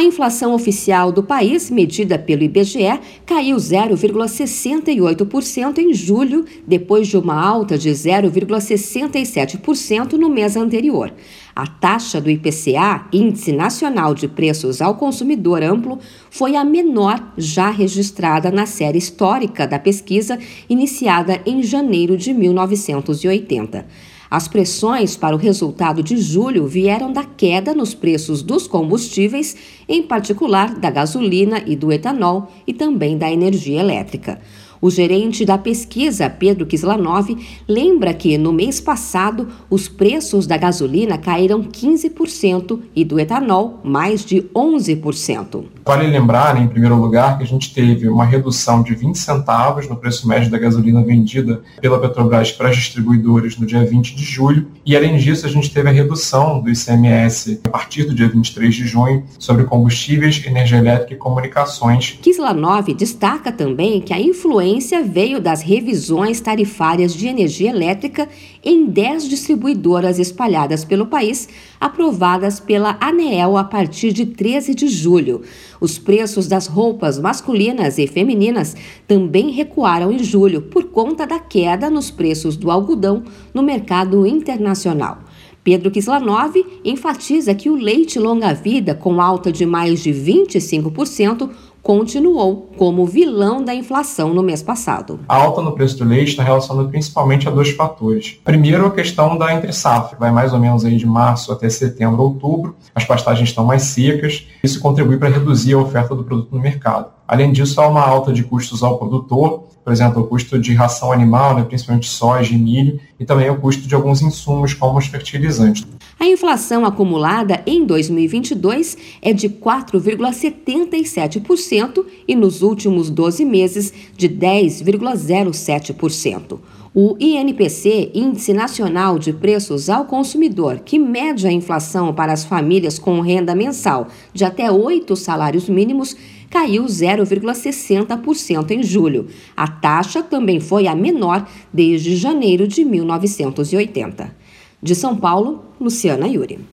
A inflação oficial do país, medida pelo IBGE, caiu 0,68% em julho, depois de uma alta de 0,67% no mês anterior. A taxa do IPCA, Índice Nacional de Preços ao Consumidor Amplo, foi a menor já registrada na série histórica da pesquisa, iniciada em janeiro de 1980. As pressões para o resultado de julho vieram da queda nos preços dos combustíveis, em particular da gasolina e do etanol, e também da energia elétrica. O gerente da pesquisa, Pedro Kislanov, lembra que no mês passado os preços da gasolina caíram 15% e do etanol mais de 11%. Vale lembrar, em primeiro lugar, que a gente teve uma redução de 20 centavos no preço médio da gasolina vendida pela Petrobras para as distribuidoras no dia 20 de julho, e além disso, a gente teve a redução do ICMS a partir do dia 23 de junho sobre combustíveis, energia elétrica e comunicações. Kislanov destaca também que a influência influência veio das revisões tarifárias de energia elétrica em 10 distribuidoras espalhadas pelo país, aprovadas pela ANEEL a partir de 13 de julho. Os preços das roupas masculinas e femininas também recuaram em julho por conta da queda nos preços do algodão no mercado internacional. Pedro Kislanov enfatiza que o leite longa-vida, com alta de mais de 25%, continuou como vilão da inflação no mês passado. A alta no preço do leite está relacionada principalmente a dois fatores. Primeiro, a questão da entre-safra, vai mais ou menos aí de março até setembro, outubro, as pastagens estão mais secas, isso contribui para reduzir a oferta do produto no mercado. Além disso, há uma alta de custos ao produtor, por exemplo, o custo de ração animal, né, principalmente soja e milho, e também o custo de alguns insumos como os fertilizantes. A inflação acumulada em 2022 é de 4,77% e nos últimos 12 meses de 10,07%. O INPC, Índice Nacional de Preços ao Consumidor, que mede a inflação para as famílias com renda mensal de até oito salários mínimos, caiu 0,60% em julho. A taxa também foi a menor desde janeiro de 1980. De São Paulo, Luciana Yuri.